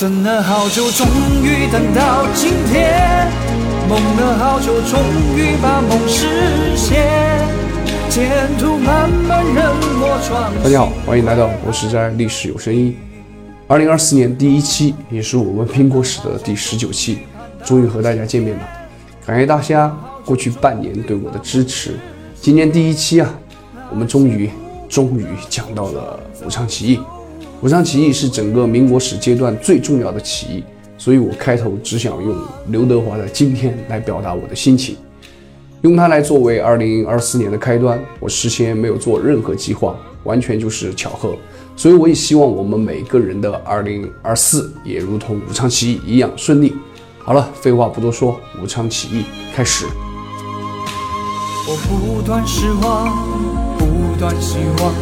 等了好久，终于等到今天；梦了好久，终于把梦实现。前途漫漫，任我闯。大家好，欢迎来到博士斋历史有声音。二零二四年第一期，也是我们苹果史的第十九期，终于和大家见面了。感谢大家过去半年对我的支持。今年第一期啊，我们终于终于讲到了武昌起义。武昌起义是整个民国史阶段最重要的起义，所以我开头只想用刘德华的《今天》来表达我的心情，用它来作为二零二四年的开端。我事先没有做任何计划，完全就是巧合。所以我也希望我们每个人的二零二四也如同武昌起义一样顺利。好了，废话不多说，武昌起义开始。我不断失望，不断希望，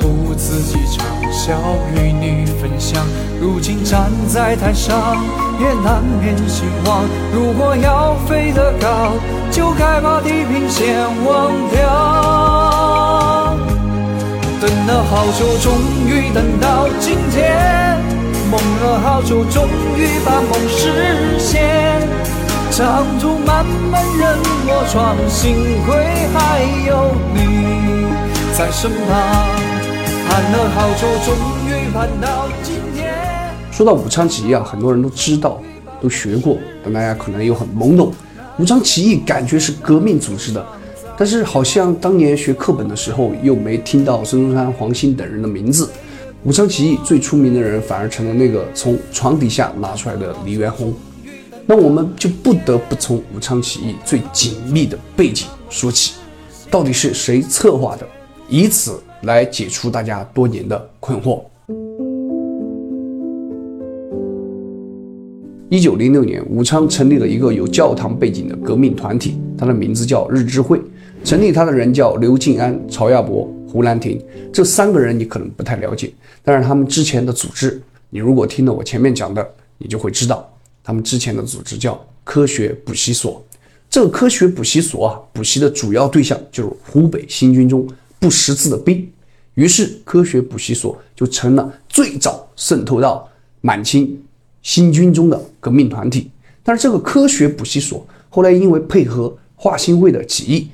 苦自己长。笑与你分享，如今站在台上也难免心慌。如果要飞得高，就该把地平线忘掉。等了好久，终于等到今天；梦了好久，终于把梦实现。长途漫漫任我闯，幸亏还有你在身旁。盼了好久，终于盼到今天。说到武昌起义啊，很多人都知道，都学过，但大家可能又很懵懂。武昌起义感觉是革命组织的，但是好像当年学课本的时候又没听到孙中山、黄兴等人的名字。武昌起义最出名的人反而成了那个从床底下拿出来的李元洪。那我们就不得不从武昌起义最紧密的背景说起，到底是谁策划的？以此。来解除大家多年的困惑。一九零六年，武昌成立了一个有教堂背景的革命团体，它的名字叫日知会。成立它的人叫刘敬安、曹亚伯、胡兰亭。这三个人你可能不太了解，但是他们之前的组织，你如果听了我前面讲的，你就会知道，他们之前的组织叫科学补习所。这个科学补习所啊，补习的主要对象就是湖北新军中不识字的兵。于是，科学补习所就成了最早渗透到满清新军中的革命团体。但是，这个科学补习所后来因为配合华兴会的起义，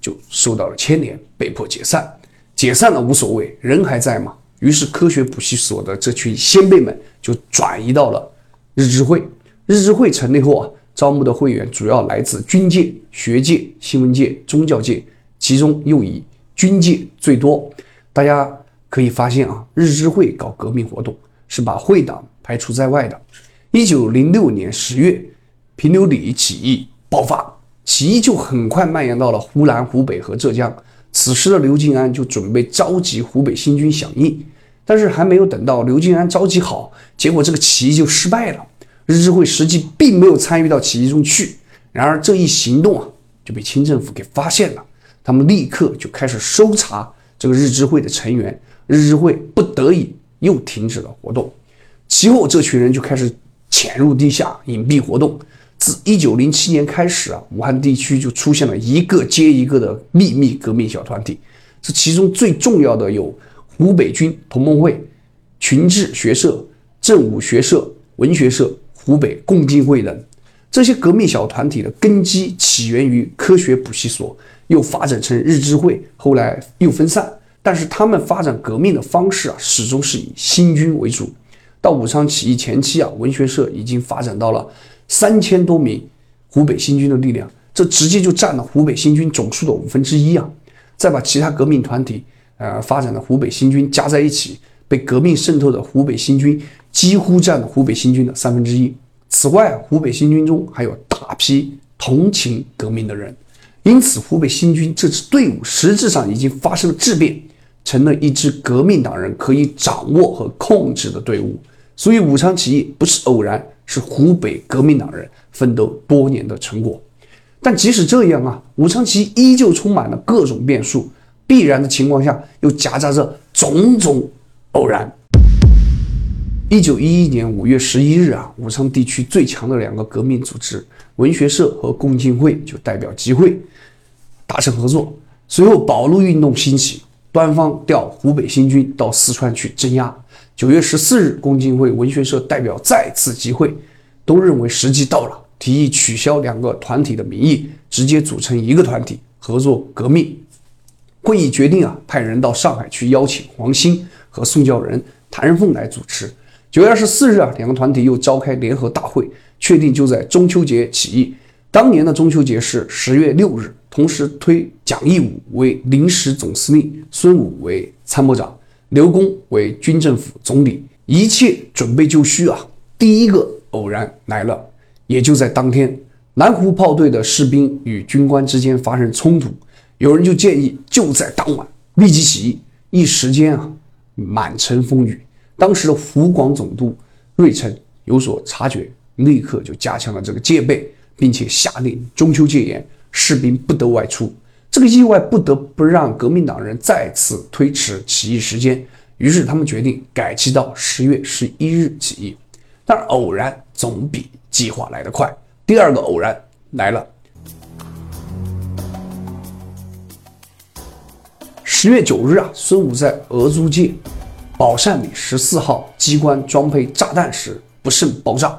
就受到了牵连，被迫解散。解散了无所谓，人还在嘛。于是，科学补习所的这群先辈们就转移到了日知会。日知会成立后啊，招募的会员主要来自军界、学界、新闻界、宗教界，其中又以军界最多。大家可以发现啊，日知会搞革命活动是把会党排除在外的。一九零六年十月，平流里起义爆发，起义就很快蔓延到了湖南、湖北和浙江。此时的刘敬安就准备召集湖北新军响应，但是还没有等到刘敬安召集好，结果这个起义就失败了。日知会实际并没有参与到起义中去。然而这一行动啊，就被清政府给发现了，他们立刻就开始搜查。这个日知会的成员，日知会不得已又停止了活动。其后，这群人就开始潜入地下隐蔽活动。自一九零七年开始啊，武汉地区就出现了一个接一个的秘密革命小团体。这其中最重要的有湖北军同盟会、群智学社、正武学社、文学社、湖北共进会等。这些革命小团体的根基起源于科学补习所。又发展成日知会，后来又分散，但是他们发展革命的方式啊，始终是以新军为主。到武昌起义前期啊，文学社已经发展到了三千多名湖北新军的力量，这直接就占了湖北新军总数的五分之一啊！再把其他革命团体，呃，发展的湖北新军加在一起，被革命渗透的湖北新军几乎占了湖北新军的三分之一。此外，湖北新军中还有大批同情革命的人。因此，湖北新军这支队伍实质上已经发生了质变，成了一支革命党人可以掌握和控制的队伍。所以，武昌起义不是偶然，是湖北革命党人奋斗多年的成果。但即使这样啊，武昌起义依旧充满了各种变数，必然的情况下又夹杂着种种偶然。一九一一年五月十一日啊，武昌地区最强的两个革命组织——文学社和共进会，就代表集会。达成合作，随后保路运动兴起，端方调湖北新军到四川去镇压，九月十四日，共进会文学社代表再次集会，都认为时机到了，提议取消两个团体的名义，直接组成一个团体，合作革命。会议决定啊，派人到上海去邀请黄兴和宋教仁、谭仁凤来主持。九月二十四日啊，两个团体又召开联合大会，确定就在中秋节起义。当年的中秋节是十月六日，同时推蒋义武为临时总司令，孙武为参谋长，刘公为军政府总理，一切准备就绪啊。第一个偶然来了，也就在当天，南湖炮队的士兵与军官之间发生冲突。有人就建议就在当晚立即起义，一时间啊满城风雨。当时的湖广总督瑞成有所察觉，立刻就加强了这个戒备，并且下令中秋戒严，士兵不得外出。这个意外不得不让革命党人再次推迟起义时间，于是他们决定改期到十月十一日起义。但偶然总比计划来得快，第二个偶然来了。十月九日啊，孙武在俄租界宝善里十四号机关装配炸弹时不慎爆炸。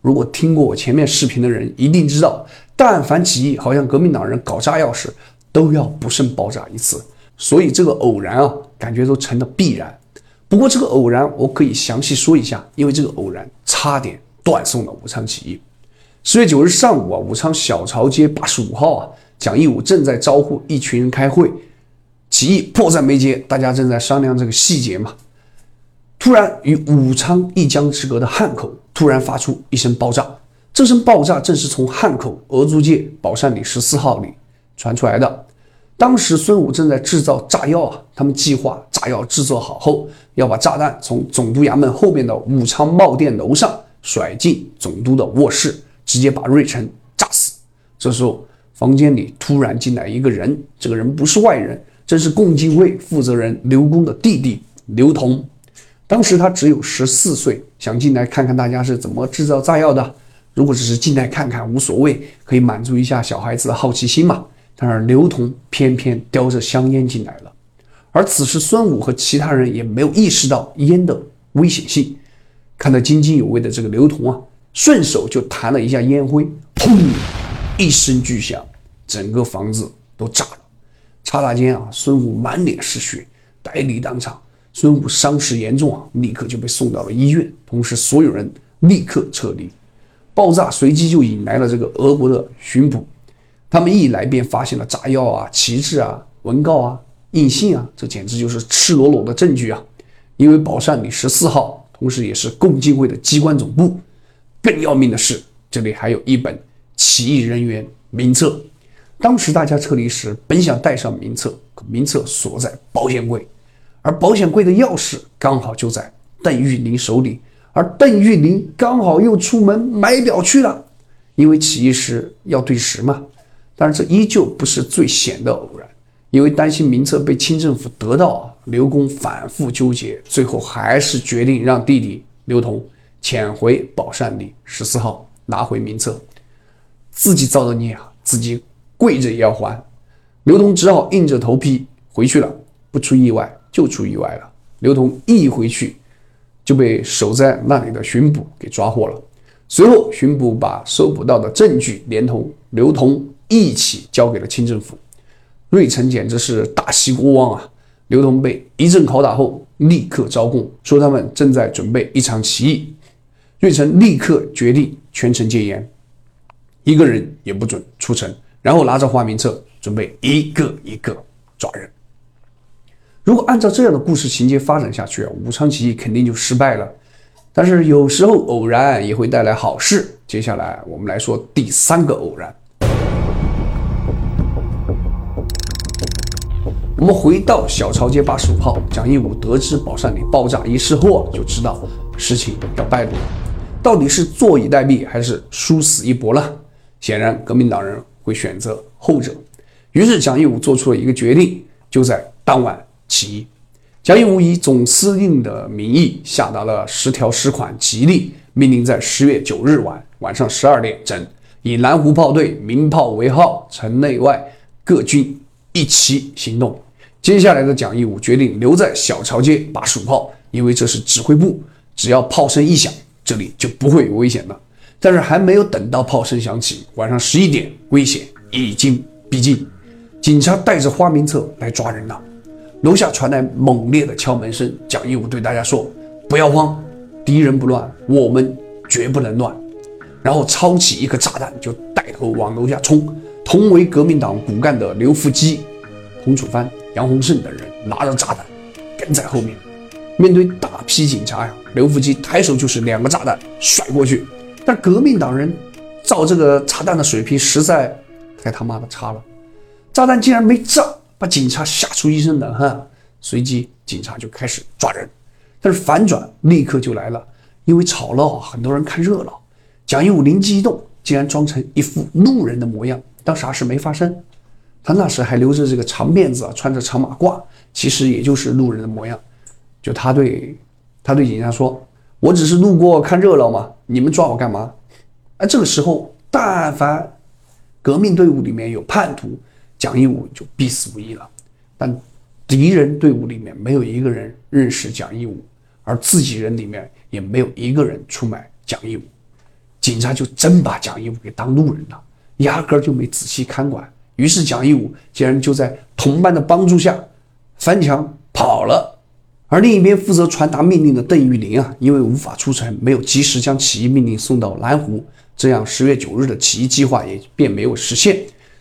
如果听过我前面视频的人一定知道，但凡起义，好像革命党人搞炸药时都要不慎爆炸一次。所以这个偶然啊，感觉都成了必然。不过这个偶然我可以详细说一下，因为这个偶然差点断送了武昌起义。十月九日上午啊，武昌小朝街八十五号啊，蒋义武正在招呼一群人开会。起义迫在眉睫，大家正在商量这个细节嘛。突然，与武昌一江之隔的汉口突然发出一声爆炸，这声爆炸正是从汉口俄租界宝善里十四号里传出来的。当时孙武正在制造炸药啊，他们计划炸药制作好后，要把炸弹从总督衙门后面的武昌贸店楼上甩进总督的卧室，直接把瑞成炸死。这时候，房间里突然进来一个人，这个人不是外人。正是共进会负责人刘公的弟弟刘同，当时他只有十四岁，想进来看看大家是怎么制造炸药的。如果只是进来看看无所谓，可以满足一下小孩子的好奇心嘛。但是刘同偏偏叼着香烟进来了，而此时孙武和其他人也没有意识到烟的危险性。看得津津有味的这个刘同啊，顺手就弹了一下烟灰，砰，一声巨响，整个房子都炸了。刹那间啊，孙武满脸是血，呆立当场。孙武伤势严重啊，立刻就被送到了医院。同时，所有人立刻撤离。爆炸随即就引来了这个俄国的巡捕，他们一来便发现了炸药啊、旗帜啊、文告啊、印信啊，这简直就是赤裸裸的证据啊！因为宝善里十四号，同时也是共进会的机关总部。更要命的是，这里还有一本起义人员名册。当时大家撤离时，本想带上名册，可名册锁在保险柜，而保险柜的钥匙刚好就在邓玉林手里，而邓玉林刚好又出门买表去了，因为起义时要对时嘛。但是这依旧不是最险的偶然，因为担心名册被清政府得到啊，刘公反复纠结，最后还是决定让弟弟刘同潜回宝善里十四号拿回名册，自己造的孽啊，自己。跪着也要还，刘同只好硬着头皮回去了。不出意外就出意外了。刘同一回去就被守在那里的巡捕给抓获了。随后，巡捕把搜捕到的证据连同刘同一起交给了清政府。瑞成简直是大喜过望啊！刘同被一阵拷打后，立刻招供，说他们正在准备一场起义。瑞成立刻决定全城戒严，一个人也不准出城。然后拿着花名册，准备一个一个抓人。如果按照这样的故事情节发展下去啊，武昌起义肯定就失败了。但是有时候偶然也会带来好事。接下来我们来说第三个偶然。我们回到小朝街八十五号，蒋义武得知宝善里爆炸一事后，就知道事情要败露了。到底是坐以待毙，还是殊死一搏呢？显然，革命党人。会选择后者，于是蒋义武做出了一个决定，就在当晚起义。蒋义武以总司令的名义下达了十条十款起义令，命令在十月九日晚晚上十二点整，以南湖炮队鸣炮为号，城内外各军一齐行动。接下来的蒋义武决定留在小朝街把守炮，因为这是指挥部，只要炮声一响，这里就不会有危险了。但是还没有等到炮声响起，晚上十一点，危险已经逼近，警察带着花名册来抓人了。楼下传来猛烈的敲门声，蒋义武对大家说：“不要慌，敌人不乱，我们绝不能乱。”然后抄起一颗炸弹，就带头往楼下冲。同为革命党骨干的刘福基、洪楚帆、杨洪胜等人拿着炸弹跟在后面。面对大批警察呀，刘福基抬手就是两个炸弹甩过去。但革命党人造这个炸弹的水平实在太他妈的差了，炸弹竟然没炸，把警察吓出一身冷汗。随即警察就开始抓人，但是反转立刻就来了，因为吵闹，很多人看热闹。蒋英武灵机一动，竟然装成一副路人的模样，当啥事没发生。他那时还留着这个长辫子啊，穿着长马褂，其实也就是路人的模样。就他对他对警察说：“我只是路过看热闹嘛，你们抓我干嘛？”而这个时候，但凡革命队伍里面有叛徒，蒋义武就必死无疑了。但敌人队伍里面没有一个人认识蒋义武，而自己人里面也没有一个人出卖蒋义武。警察就真把蒋义武给当路人了，压根儿就没仔细看管。于是蒋义武竟然就在同伴的帮助下翻墙跑了。而另一边负责传达命令的邓玉林啊，因为无法出城，没有及时将起义命令送到蓝湖，这样十月九日的起义计划也便没有实现。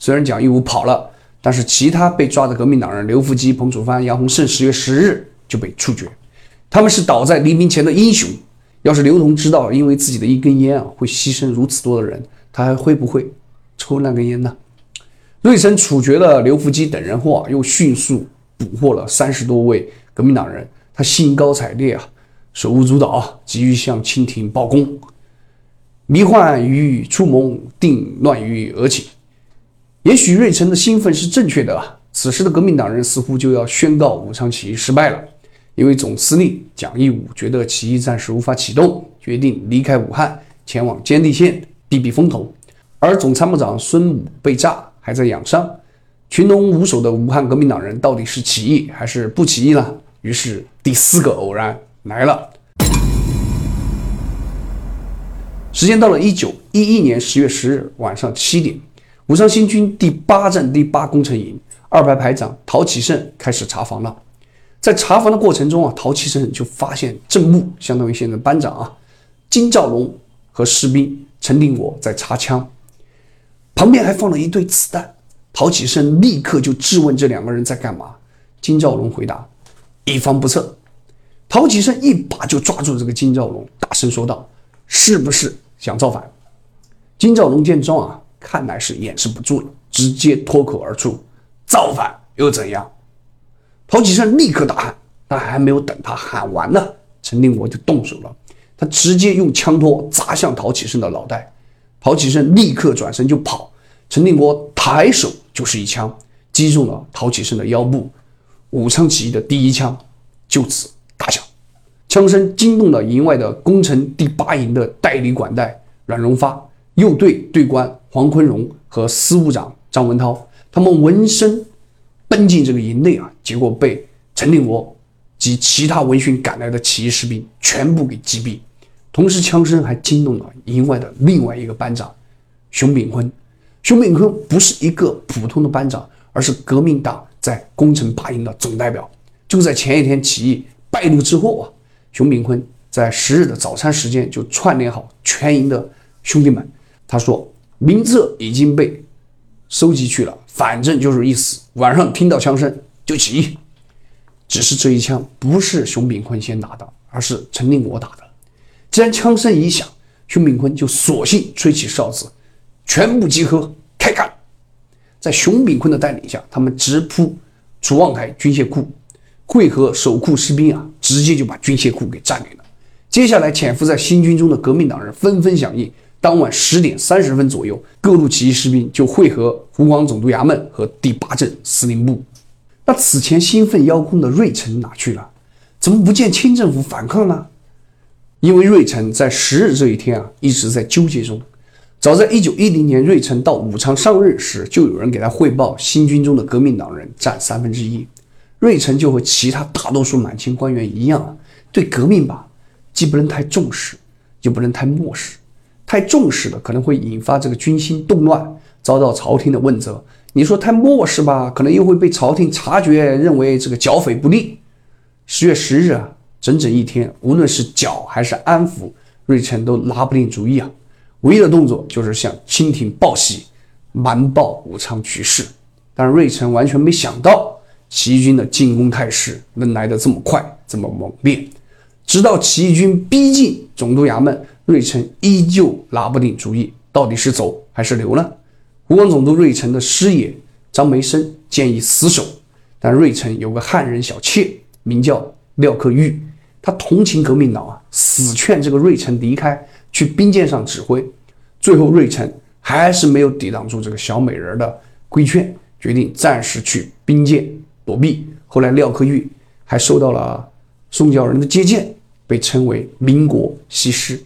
虽然蒋义武跑了，但是其他被抓的革命党人刘福基、彭楚藩、杨洪胜，十月十日就被处决。他们是倒在黎明前的英雄。要是刘同知道，因为自己的一根烟啊，会牺牲如此多的人，他还会不会抽那根烟呢？瑞森处决了刘福基等人后啊，又迅速捕获了三十多位革命党人，他兴高采烈啊，手舞足蹈，急于向清廷报功。迷幻于初萌，定乱于俄起。也许瑞臣的兴奋是正确的啊，此时的革命党人似乎就要宣告武昌起义失败了。因为总司令蒋义武觉得起义暂时无法启动，决定离开武汉，前往坚定县避避风头。而总参谋长孙武被炸，还在养伤。群龙无首的武汉革命党人到底是起义还是不起义呢？于是第四个偶然来了。时间到了一九一一年十月十日晚上七点，武昌新军第八战第八工程营二排排长陶启胜开始查房了。在查房的过程中啊，陶启胜就发现正部，相当于现在班长啊，金兆龙和士兵陈定国在查枪，旁边还放了一堆子弹。陶启胜立刻就质问这两个人在干嘛。金兆龙回答：“以防不测。”陶启胜一把就抓住这个金兆龙，大声说道：“是不是想造反？”金兆龙见状啊，看来是掩饰不住了，直接脱口而出：“造反又怎样？”陶启胜立刻大喊，但还没有等他喊完呢，陈定国就动手了。他直接用枪托砸向陶启胜的脑袋，陶启胜立刻转身就跑。陈定国抬手就是一枪，击中了陶启胜的腰部。武昌起义的第一枪就此打响，枪声惊动了营外的工程第八营的代理管带阮荣发、右队队官黄坤荣和司务长张文涛，他们闻声。奔进这个营内啊，结果被陈定国及其他闻讯赶来的起义士兵全部给击毙。同时，枪声还惊动了营外的另外一个班长熊炳坤。熊炳坤不是一个普通的班长，而是革命党在攻城八营的总代表。就在前一天起义败露之后啊，熊炳坤在十日的早餐时间就串联好全营的兄弟们，他说：“名册已经被收集去了。”反正就是一死，晚上听到枪声就起义。只是这一枪不是熊炳坤先打的，而是陈定国打的。既然枪声一响，熊炳坤就索性吹起哨子，全部集合开干。在熊炳坤的带领下，他们直扑楚望台军械库，会合守库士兵啊，直接就把军械库给占领了。接下来潜伏在新军中的革命党人纷纷响应。当晚十点三十分左右，各路起义士兵就汇合湖广总督衙门和第八镇司令部。那此前兴奋邀功的瑞城哪去了？怎么不见清政府反抗呢？因为瑞城在十日这一天啊，一直在纠结中。早在一九一零年，瑞城到武昌上任时，就有人给他汇报，新军中的革命党人占三分之一。瑞臣就和其他大多数满清官员一样啊，对革命吧，既不能太重视，又不能太漠视。太重视了，可能会引发这个军心动乱，遭到朝廷的问责。你说太漠视吧，可能又会被朝廷察觉，认为这个剿匪不利。十月十日啊，整整一天，无论是剿还是安抚，瑞成都拿不定主意啊。唯一的动作就是向清廷报喜，瞒报武昌局势。但瑞成完全没想到，起义军的进攻态势能来得这么快，这么猛烈。直到起义军逼近总督衙门。瑞成依旧拿不定主意，到底是走还是留呢？湖广总督瑞成的师爷张梅生建议死守，但瑞成有个汉人小妾，名叫廖克玉，他同情革命党啊，死劝这个瑞成离开，去兵舰上指挥。最后瑞成还是没有抵挡住这个小美人的规劝，决定暂时去兵舰躲避。后来廖克玉还受到了宋教仁的接见，被称为民国西施。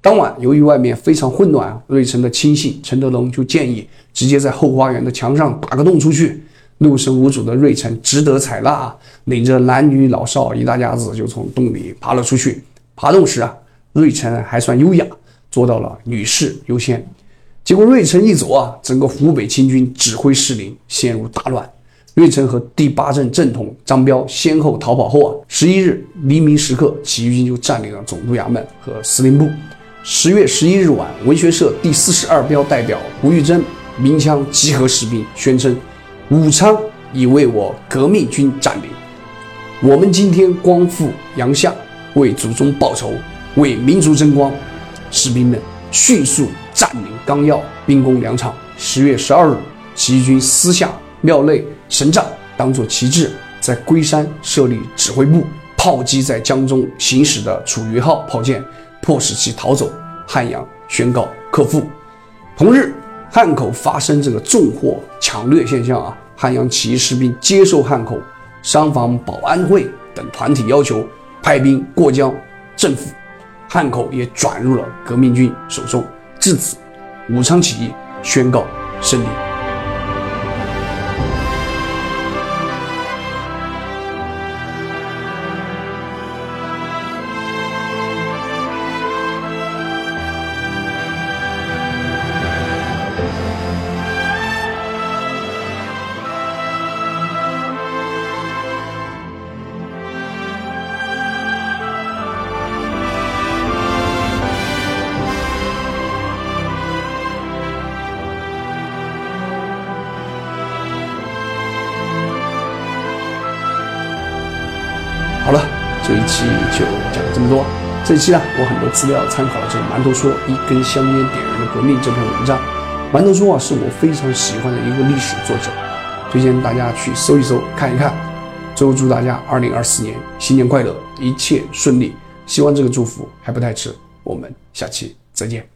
当晚，由于外面非常混乱，瑞成的亲信陈德龙就建议直接在后花园的墙上打个洞出去。六神无主的瑞成只得采纳，领着男女老少一大家子就从洞里爬了出去。爬洞时啊，瑞成还算优雅，做到了女士优先。结果瑞成一走啊，整个湖北清军指挥失灵，陷入大乱。瑞成和第八镇正统张彪先后逃跑后啊，十一日黎明时刻，起义军就占领了总督衙门和司令部。十月十一日晚，文学社第四十二标代表胡玉珍鸣枪集合士兵，宣称武昌已为我革命军占领。我们今天光复阳夏，为祖宗报仇，为民族争光。士兵们迅速占领纲要，兵工粮场。十月十二日，起义军私下庙内神杖当作旗帜，在龟山设立指挥部，炮击在江中行驶的楚瑜号炮舰。迫使其逃走，汉阳宣告克复。同日，汉口发生这个纵火抢掠现象啊！汉阳起义士兵接受汉口商坊保安会等团体要求，派兵过江镇抚，汉口也转入了革命军手中。至此，武昌起义宣告胜利。这一期就讲了这么多。这一期呢，我很多资料参考了这个馒头说《一根香烟点燃了革命》这篇文章。馒头说啊，是我非常喜欢的一个历史作者，推荐大家去搜一搜看一看。最后祝大家二零二四年新年快乐，一切顺利。希望这个祝福还不太迟。我们下期再见。